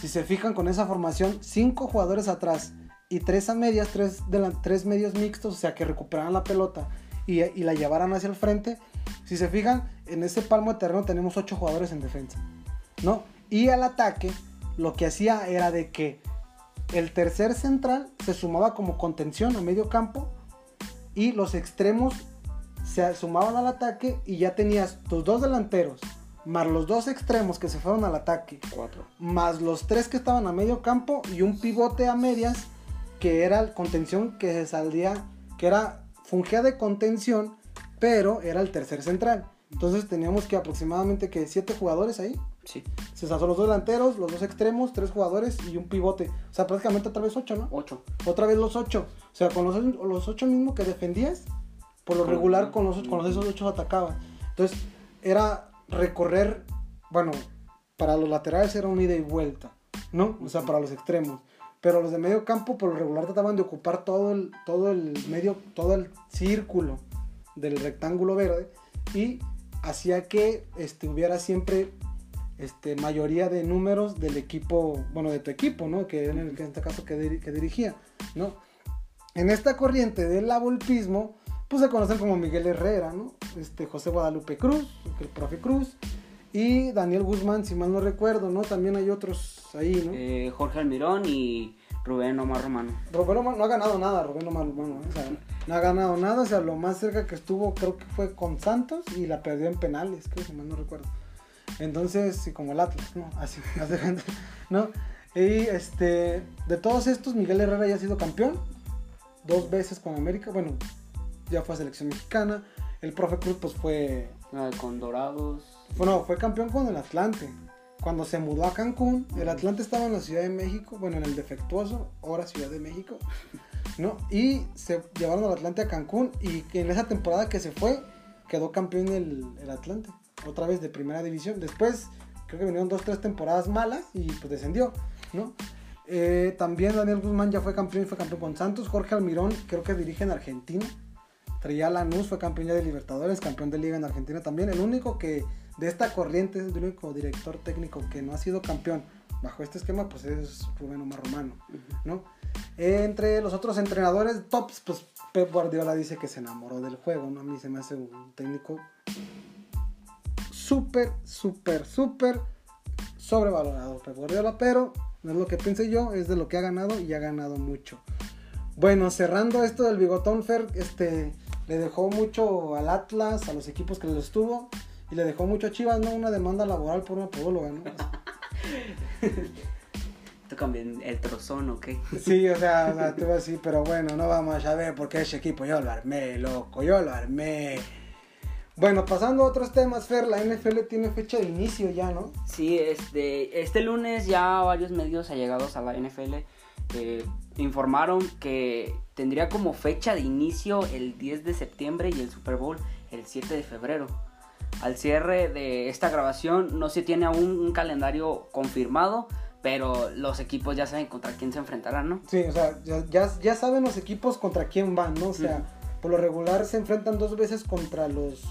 si se fijan con esa formación, cinco jugadores atrás y tres a medias, tres, de tres medios mixtos, o sea que recuperaran la pelota y, y, la llevaran hacia el frente. Si se fijan, en ese palmo de terreno tenemos ocho jugadores en defensa, ¿no? Y al ataque, lo que hacía era de que el tercer central se sumaba como contención a medio campo y los extremos se sumaban al ataque y ya tenías tus dos delanteros, más los dos extremos que se fueron al ataque, Cuatro. más los tres que estaban a medio campo y un pivote a medias que era contención que se saldría, que era, fungía de contención, pero era el tercer central. Entonces teníamos que aproximadamente que siete jugadores ahí. Sí. Se son los dos delanteros, los dos extremos, tres jugadores y un pivote. O sea, prácticamente otra vez ocho, ¿no? Ocho. Otra vez los ocho. O sea, con los, los ocho mismos que defendías, por lo regular con los, con los esos ocho atacaban. Entonces, era recorrer, bueno, para los laterales era un ida y vuelta, ¿no? O sea, para los extremos. Pero los de medio campo, por lo regular, trataban de ocupar todo el, todo el medio, todo el círculo del rectángulo verde y hacía que este, hubiera siempre este, mayoría de números del equipo, bueno, de tu equipo, ¿no? Que en, el, en este caso que, que dirigía, ¿no? En esta corriente del abolpismo, pues se conocen como Miguel Herrera, ¿no? Este, José Guadalupe Cruz, el profe Cruz, y Daniel Guzmán, si mal no recuerdo, ¿no? También hay otros ahí, ¿no? Eh, Jorge Almirón y Rubén Omar Romano. Rubén Omar no ha ganado nada, Rubén Omar Romano, ¿eh? o sea, no ha ganado nada, o sea, lo más cerca que estuvo creo que fue con Santos y la perdió en penales, creo, si mal no recuerdo. Entonces, como el Atlas, ¿no? Así, ¿no? Y este, de todos estos, Miguel Herrera ya ha sido campeón, dos veces con América, bueno, ya fue a selección mexicana, el profe Cruz pues fue... con Dorados. Bueno, fue campeón con el Atlante. Cuando se mudó a Cancún, el Atlante estaba en la Ciudad de México, bueno, en el defectuoso, ahora Ciudad de México, ¿no? Y se llevaron al Atlante a Cancún y en esa temporada que se fue, quedó campeón el, el Atlante, otra vez de primera división. Después, creo que vinieron dos, tres temporadas malas y pues descendió, ¿no? Eh, también Daniel Guzmán ya fue campeón y fue campeón con Santos. Jorge Almirón creo que dirige en Argentina. Traía Lanús, fue campeón ya de Libertadores, campeón de Liga en Argentina también. El único que de esta corriente, el único director técnico que no ha sido campeón bajo este esquema, pues es Rubén Omar Romano, ¿no? Entre los otros entrenadores tops, pues Pep Guardiola dice que se enamoró del juego, ¿no? A mí se me hace un técnico súper, súper, súper sobrevalorado Pep Guardiola, pero no es lo que piense yo, es de lo que ha ganado y ha ganado mucho. Bueno, cerrando esto del bigotón, Fer, este, le dejó mucho al Atlas, a los equipos que le estuvo, y le dejó mucho a Chivas, ¿no? Una demanda laboral por una podóloga, ¿no? Tú también el trozón, ¿ok? Sí, o sea, o sea, te voy a decir, pero bueno, no vamos a ver porque ese equipo yo lo armé, loco, yo lo armé. Bueno, pasando a otros temas, Fer, la NFL tiene fecha de inicio ya, ¿no? Sí, este, este lunes ya varios medios allegados a la NFL eh, informaron que tendría como fecha de inicio el 10 de septiembre y el Super Bowl el 7 de febrero. Al cierre de esta grabación no se tiene aún un calendario confirmado, pero los equipos ya saben contra quién se enfrentarán, ¿no? Sí, o sea, ya, ya, saben los equipos contra quién van, ¿no? O sea, por lo regular se enfrentan dos veces contra los,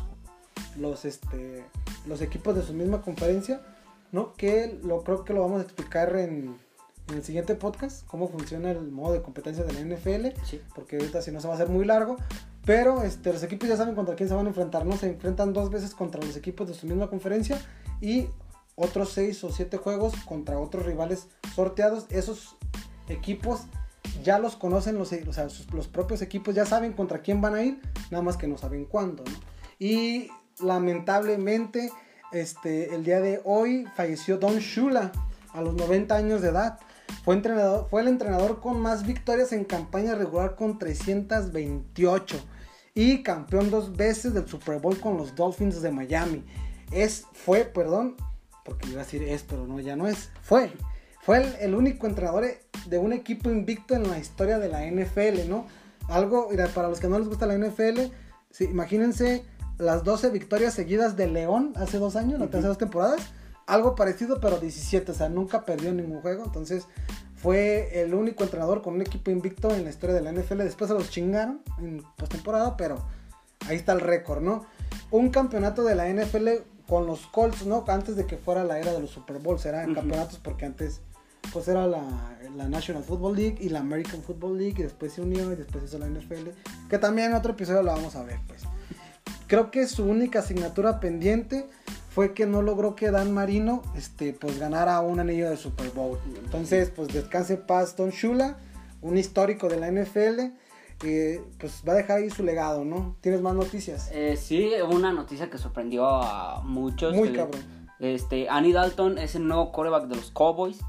los, este, los equipos de su misma conferencia, ¿no? Que lo creo que lo vamos a explicar en, en el siguiente podcast, cómo funciona el modo de competencia de la NFL, Sí. porque ahorita si no se va a hacer muy largo, pero este, los equipos ya saben contra quién se van a enfrentar, ¿no? Se enfrentan dos veces contra los equipos de su misma conferencia y otros seis o siete juegos contra otros rivales sorteados. Esos equipos ya los conocen, los, o sea, sus- los propios equipos ya saben contra quién van a ir, nada más que no saben cuándo, ¿no? Y lamentablemente, este, el día de hoy falleció Don Shula a los 90 años de edad. Fue, entrenador, fue el entrenador con más victorias en campaña regular con 328 y campeón dos veces del Super Bowl con los Dolphins de Miami. Es, fue, perdón, porque iba a decir es, pero no, ya no es, fue. Fue el, el único entrenador de un equipo invicto en la historia de la NFL, ¿no? Algo, mira, para los que no les gusta la NFL, imagínense las 12 victorias seguidas de León hace dos años, las terceras temporadas. Algo parecido, pero 17, o sea, nunca perdió ningún juego. Entonces, fue el único entrenador con un equipo invicto en la historia de la NFL. Después se los chingaron en postemporada, pero ahí está el récord, ¿no? Un campeonato de la NFL con los Colts, ¿no? Antes de que fuera la era de los Super Bowls, eran campeonatos porque antes pues era la, la National Football League y la American Football League y después se unió y después hizo la NFL, que también en otro episodio lo vamos a ver, pues. Creo que su única asignatura pendiente fue que no logró que Dan Marino este, pues ganara un anillo de Super Bowl. Entonces, pues descanse paz Don Shula, un histórico de la NFL, que pues va a dejar ahí su legado, ¿no? ¿Tienes más noticias? Eh, sí, una noticia que sorprendió a muchos. Muy cabrón. Este, Annie Dalton es el nuevo quarterback de los Cowboys.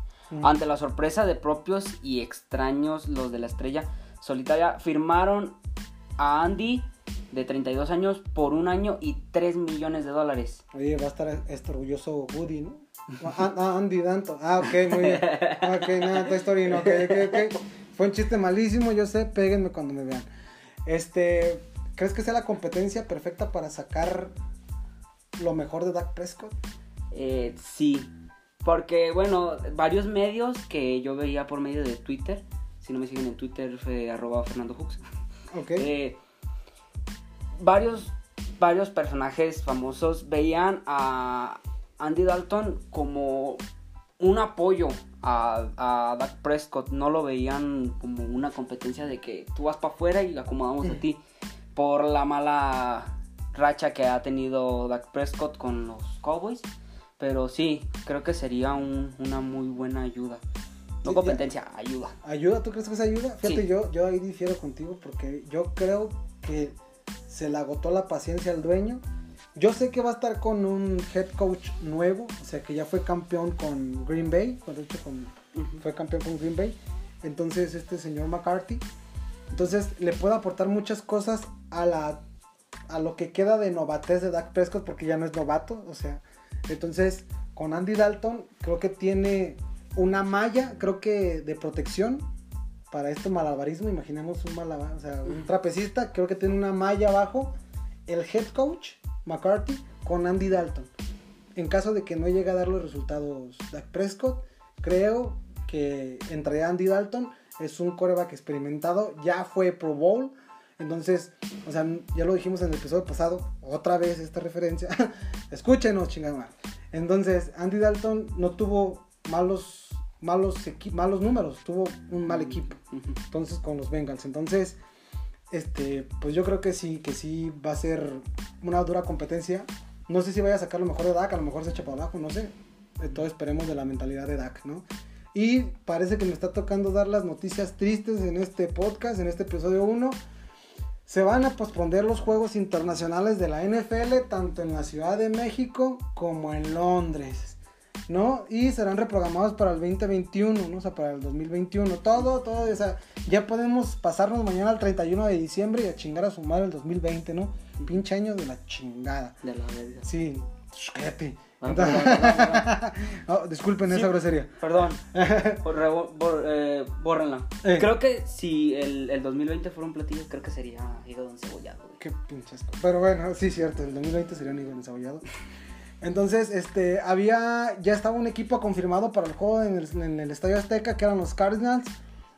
Ante la sorpresa de propios y extraños, los de la estrella solitaria firmaron a Andy de 32 años por un año y 3 millones de dólares. Oye, va a estar este orgulloso Woody, ¿no? Ah, ah, Andy Danton. Ah, ok, muy bien. Ok, nada, Toy Story no, ok, ok, ok. Fue un chiste malísimo, yo sé, péguenme cuando me vean. Este, ¿crees que sea la competencia perfecta para sacar lo mejor de Dak Prescott? Eh, sí, porque bueno, varios medios que yo veía por medio de Twitter, si no me siguen en Twitter, fue arroba Fernando Hooks. Ok. Eh, varios varios personajes famosos veían a Andy Dalton como un apoyo a, a Dak Prescott. No lo veían como una competencia de que tú vas para afuera y acomodamos a ti. Por la mala racha que ha tenido Dak Prescott con los Cowboys. Pero sí, creo que sería un- una muy buena ayuda. No competencia, ayuda. ¿Ayuda? ¿Tú crees que es ayuda? Fíjate, Sí. yo, yo ahí difiero contigo porque yo creo que se le agotó la paciencia al dueño. Yo sé que va a estar con un head coach nuevo, o sea que ya fue campeón con Green Bay, de hecho con, Ujú. fue campeón con Green Bay. Entonces este señor McCarthy, entonces le puede aportar muchas cosas a la a lo que queda de novatez de Dak Prescott porque ya no es novato, o sea, entonces con Andy Dalton creo que tiene una malla, creo que de protección para este malabarismo, imaginemos un malabar, o sea, un trapecista, creo que tiene una malla abajo el head coach McCarthy con Andy Dalton. En caso de que no llegue a dar los resultados Dak Prescott, creo que entre Andy Dalton es un coreback experimentado, ya fue Pro Bowl, entonces, o sea, ya lo dijimos en el episodio pasado, otra vez esta referencia, escúchenos, chingada. Entonces, Andy Dalton no tuvo malos, malos, malos números, tuvo un mal equipo, entonces con los Bengals, entonces, este, pues yo creo que sí, que sí va a ser una dura competencia. No sé si vaya a sacar lo mejor de Dak, a lo mejor se echa para abajo, no sé. Entonces esperemos de la mentalidad de Dak, ¿no? Y parece que me está tocando dar las noticias tristes en este podcast, en este episodio 1. Se van a posponer los juegos internacionales de la NFL, tanto en la Ciudad de México como en Londres, ¿no? Y serán reprogramados para el 2021, ¿no? O sea, para el 2021. Todo, todo, o sea, ya podemos pasarnos mañana al 31 de diciembre y a chingar a su madre el 2020, ¿no? Pinche año de la chingada. De la verga. Sí, cállate. Ah. Oh, disculpen Sí. esa grosería. Perdón, Borre- bor- eh, bórrenla. Eh. Creo que si el, el 2020 fuera un platillo, creo que sería hígado encebollado. güey. Qué pinches. Pero bueno, sí, cierto, el 2020 sería un hígado encebollado. Entonces, este, había, ya estaba un equipo confirmado para el juego en el, Estadio Azteca, que eran los Cardinals.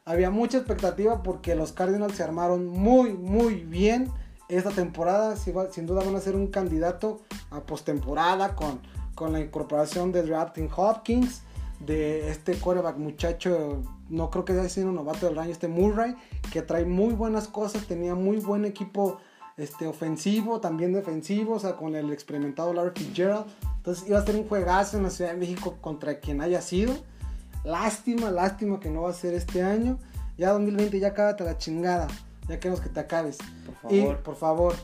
Había mucha expectativa porque los Cardinals se armaron muy, muy bien esta temporada. Sin duda van a ser un candidato a postemporada con, con la incorporación de Drafting Hopkins, de este quarterback muchacho, no creo que haya sido un novato del año, este Murray, que trae muy buenas cosas, tenía muy buen equipo este, ofensivo, también defensivo, o sea, con el experimentado Larry Fitzgerald. Entonces iba a ser un juegazo en la Ciudad de México contra quien haya sido. Lástima, lástima que no va a ser este año. Ya 2020, ya cábate la chingada. Ya queremos que te acabes. Por Y, favor. por favor.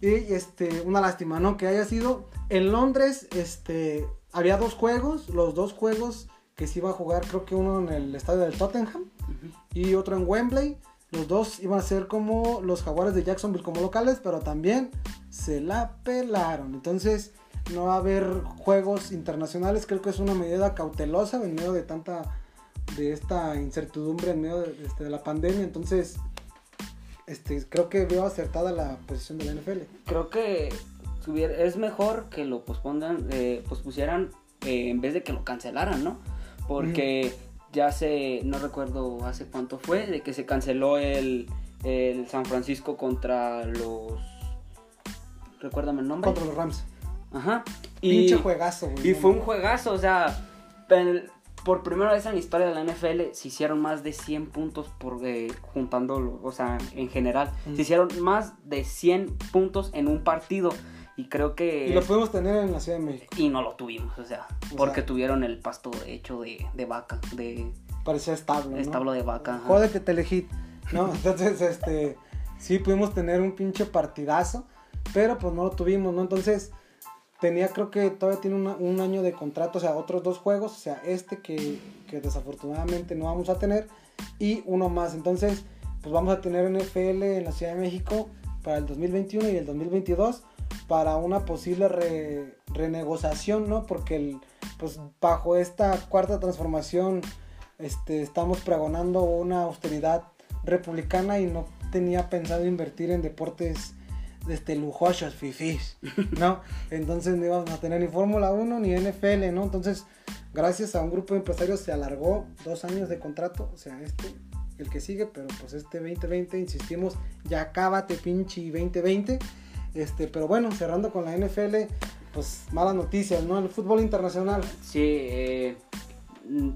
Y este, una lástima, ¿no? Que haya sido. En Londres, este, había dos juegos. Los dos juegos que se iba a jugar, creo que uno en el estadio del Tottenham Ujú. y otro en Wembley. Los dos iban a ser como los jaguares de Jacksonville como locales, pero también se la pelaron. Entonces no va a haber juegos internacionales. Creo que es una medida cautelosa en medio de tanta, de esta incertidumbre en medio de, este, de la pandemia. Entonces, este, creo que veo acertada la posición de la NFL. Creo que es mejor que lo pospongan, eh, pospusieran eh, en vez de que lo cancelaran, ¿no? Porque ya se, no recuerdo hace cuánto fue, de que se canceló el, el San Francisco contra los... Recuérdame el nombre. Contra los Rams. Ajá. Pinche juegazo, güey. Y fue un juegazo, o sea, por primera vez en la historia de la NFL se hicieron más de 100 puntos por eh, juntándolo, o sea, en general. Mm. Se hicieron más de 100 puntos en un partido y creo que... Y lo podemos tener en la Ciudad de México. y no lo tuvimos, o sea, O porque sea- tuvieron el pasto hecho de, de vaca, de Parecía establo. ¿no? establo de vaca. Jódete, Telehit. ¿No? Entonces, este. Sí, pudimos tener un pinche partidazo. Pero pues no lo tuvimos, ¿no? Entonces, tenía, creo que todavía tiene una- un año de contrato. O sea, otros dos juegos. O sea, este que, que desafortunadamente no vamos a tener. Y uno más. Entonces, pues vamos a tener NFL en la Ciudad de México para el 2021 y el 2022 para una posible re- renegociación, ¿no? Porque el, pues bajo esta cuarta transformación este, estamos pregonando una austeridad republicana y no tenía pensado invertir en deportes este, lujosos, fifís, ¿no? Entonces no íbamos a tener ni Fórmula 1 ni NFL, ¿no? Entonces, gracias a un grupo de empresarios se alargó dos años de contrato, o sea, este, el que sigue, pero pues este 2020, insistimos, ya cábate pinche 2020. Este, pero bueno, cerrando con la NFL, pues malas noticias, ¿no? El fútbol internacional. Sí, eh,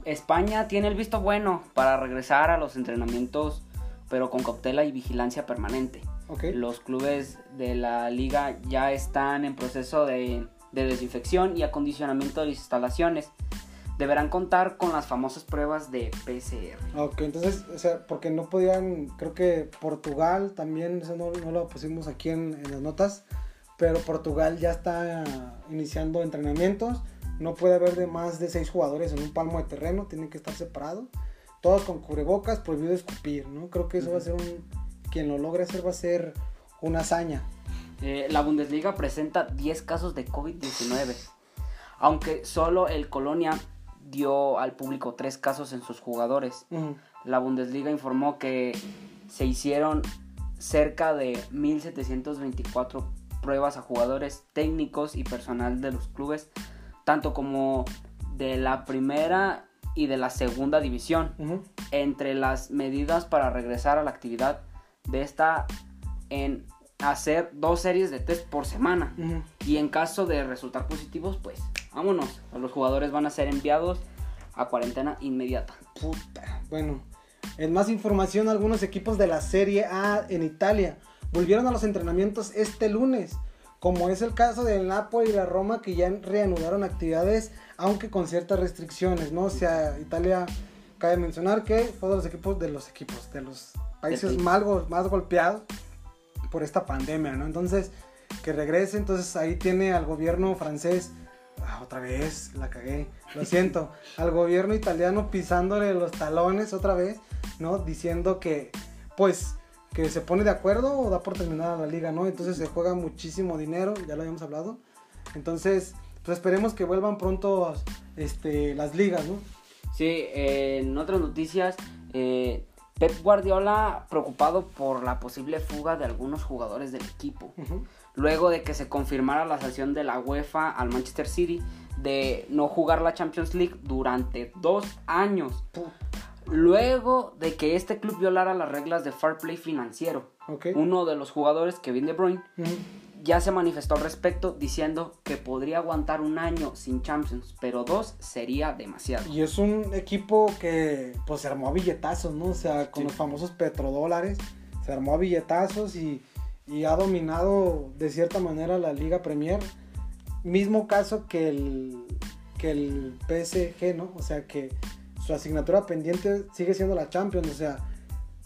España tiene el visto bueno para regresar a los entrenamientos, pero con cautela y vigilancia permanente. Ok. Los clubes de la liga ya están en proceso de, de desinfección y acondicionamiento de las instalaciones. Deberán contar con las famosas pruebas de PCR. Ok, entonces, o sea, porque no podían, creo que Portugal también, eso no, no lo pusimos aquí en, en las notas, pero Portugal ya está iniciando entrenamientos, no puede haber de más de seis jugadores en un palmo de terreno, tienen que estar separados, todos con cubrebocas, prohibido escupir, ¿no? Creo que eso va a ser un, quien lo logre hacer va a ser una hazaña. Eh, la Bundesliga presenta 10 casos de COVID-19, aunque solo el Colonia dio al público 3 casos en sus jugadores. La Bundesliga informó que se hicieron cerca de 1.724 pruebas a jugadores técnicos y personal de los clubes, tanto como de la primera y de la segunda división. Entre las medidas para regresar a la actividad de esta en hacer dos series de test por semana. Y en caso de resultar positivos, pues vámonos. Los jugadores van a ser enviados a cuarentena inmediata. Puta. Bueno, en más información, algunos equipos de la Serie A en Italia volvieron a los entrenamientos este lunes, como es el caso del Napoli y la Roma que ya reanudaron actividades, aunque con ciertas restricciones, ¿no? O sea, Italia, cabe mencionar que fue de los equipos, de los equipos, de los países más golpeados por esta pandemia, ¿no? Entonces, que regrese, entonces ahí tiene al gobierno francés, ah, otra vez, la cagué, lo siento, al gobierno italiano pisándole los talones otra vez, ¿no? Diciendo que, pues, que se pone de acuerdo o da por terminada la liga, ¿no? Entonces se juega muchísimo dinero, ya lo habíamos hablado. Entonces, pues esperemos que vuelvan pronto este, las ligas, ¿no? Sí, eh, en otras noticias, eh, Pep Guardiola preocupado por la posible fuga de algunos jugadores del equipo. Luego de que se confirmara la sanción de la UEFA al Manchester City de no jugar la Champions League durante dos años. Luego de que este club violara las reglas de fair play financiero. Ok. Uno de los jugadores, Kevin De Bruyne, ya se manifestó al respecto diciendo que podría aguantar un año sin Champions, pero dos sería demasiado. Y es un equipo que pues se armó a billetazos, ¿no? O sea, con Sí. los famosos petrodólares, se armó a billetazos y, y ha dominado de cierta manera la Liga Premier. Mismo caso que el, que el PSG, ¿no? O sea, que su asignatura pendiente sigue siendo la Champions, o sea,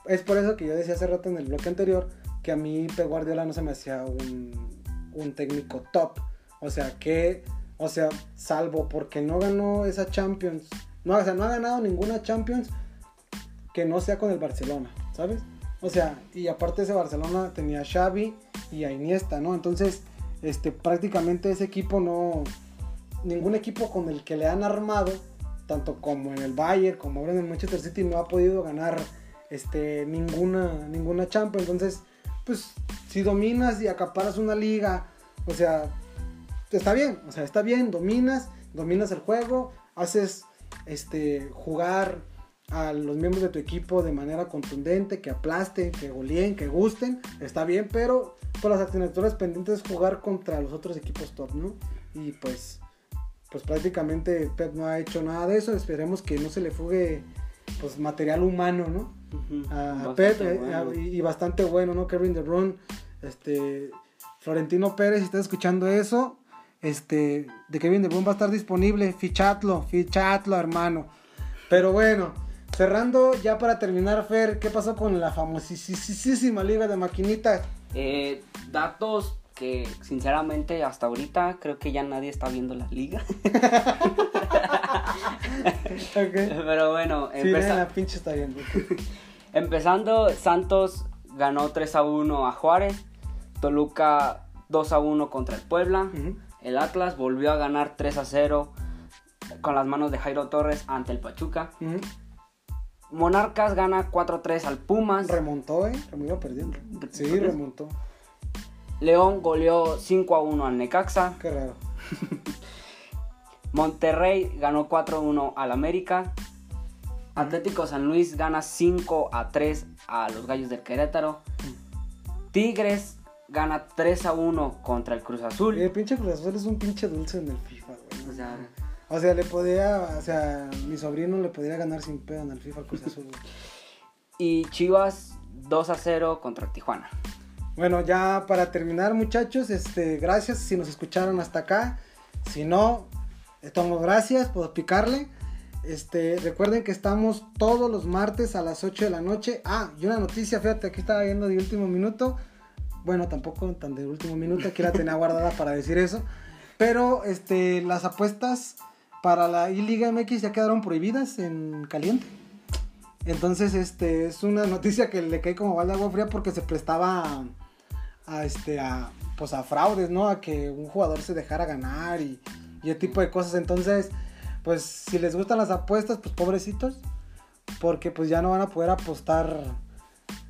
es por eso que yo decía hace rato en el bloque anterior que a mí Pep Guardiola no se me hacía un, un técnico top. O sea, que, o sea, salvo porque no ganó esa Champions, no, o sea, no ha ganado ninguna Champions que no sea con el Barcelona, ¿sabes? O sea, y aparte ese Barcelona tenía a Xavi y a Iniesta, ¿no? Entonces, este, prácticamente ese equipo no, ningún equipo con el que le han armado, tanto como en el Bayern, como ahora en el Manchester City, no ha podido ganar este, ninguna, ninguna Champions. Entonces, pues, si dominas y acaparas una liga, o sea, está bien, o sea, está bien, dominas, dominas el juego, haces este, jugar a los miembros de tu equipo de manera contundente, que aplasten, que goleen, que gusten, está bien, pero por las asignaturas pendientes es jugar contra los otros equipos top, ¿no? Y pues, pues prácticamente Pep no ha hecho nada de eso, esperemos que no se le fugue pues material humano, ¿no? A bastante Pep eh, bueno. y, y bastante bueno, ¿no? Kevin De Bruyne, este, Florentino Pérez, si estás escuchando eso, este, de Kevin De Bruyne va a estar disponible, fichatlo, fichatlo, hermano. Pero bueno, cerrando ya para terminar, Fer, ¿qué pasó con la famosísima liga de maquinitas? Eh, datos que sinceramente hasta ahorita creo que ya nadie está viendo la liga. Ok. Pero bueno, Sí, la pinche está bien. ok. empezando, Santos ganó 3 a 1 a Juárez, Toluca 2 a 1 contra el Puebla, Ujú. el Atlas volvió a ganar 3 a 0 con las manos de Jairo Torres ante el Pachuca. Ujú. Monarcas gana 4 a 3 al Pumas. Remontó, ¿eh? Remontó perdiendo. Sí, remontó. León goleó 5 a 1 al Necaxa. Qué raro. Monterrey ganó 4-1 al América. Atlético San Luis gana 5 a 3 a los Gallos del Querétaro. Tigres gana 3 a 1 contra el Cruz Azul. El pinche Cruz Azul es un pinche dulce en el FIFA, güey. O sea, O sea, le podía, o sea, mi sobrino le podría ganar sin pedo en el FIFA al Cruz Azul. y Chivas 2 a 0 contra Tijuana. Bueno, ya para terminar, muchachos, este, gracias si nos escucharon hasta acá. Si no, tomo gracias por picarle. Este, recuerden que estamos todos los martes a las 8 de la noche. Ah, y una noticia, fíjate, aquí estaba viendo de último minuto. Bueno, tampoco tan de último minuto, aquí la tenía guardada para decir eso. Pero este, las apuestas para la I-Liga MX ya quedaron prohibidas en caliente. Entonces, este, es una noticia que le cae como balde de agua fría porque se prestaba a, a, este, a, pues a fraudes, ¿no? A que un jugador se dejara ganar y, y ese tipo de cosas. Entonces, pues si les gustan las apuestas, pues pobrecitos, porque pues ya no van a poder apostar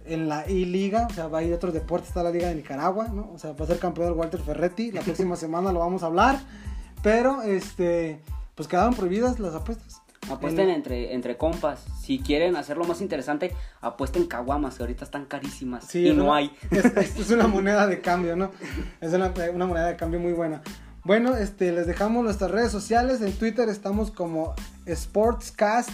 en la I-Liga, o sea, va a ir otros deportes, está la Liga de Nicaragua, ¿no? O sea, va a ser campeón el Walter Ferretti, la próxima semana lo vamos a hablar, pero, este, pues quedaron prohibidas las apuestas. Apuesten En- entre, entre compas. Si quieren hacerlo más interesante, apuesten caguamas, que ahorita están carísimas. Sí, y no una- hay. Es, es- una moneda de cambio, ¿no? Es una, una moneda de cambio muy buena. Bueno, este, les dejamos nuestras redes sociales. En Twitter estamos como Sportscast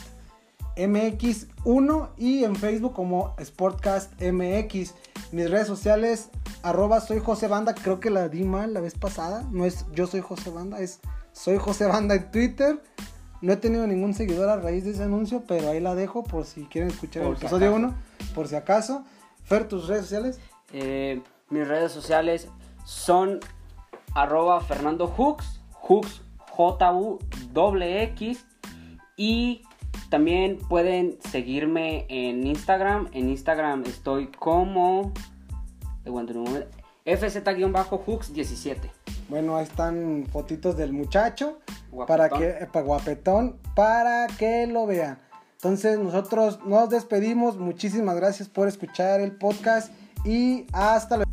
MX1 y en Facebook como Sportcast MX. Mis redes sociales, arroba soy José Banda, creo que la di mal la vez pasada. No es yo soy José Banda, es soy José Banda en Twitter. No he tenido ningún seguidor a raíz de ese anuncio, pero ahí la dejo por si quieren escuchar Por el si episodio acaso. 1, por si acaso. Fer, tus redes sociales. Eh, mis redes sociales son arroba Fernando Hooks, Hooks J-U-X y también pueden seguirme en Instagram. En Instagram estoy como aguanta un momento, FZ-Hooks17. Bueno, ahí están fotitos del muchacho Guapetón. para que eh, pa- guapetón para que lo vean. Entonces, nosotros nos despedimos. Muchísimas gracias por escuchar el podcast y hasta luego.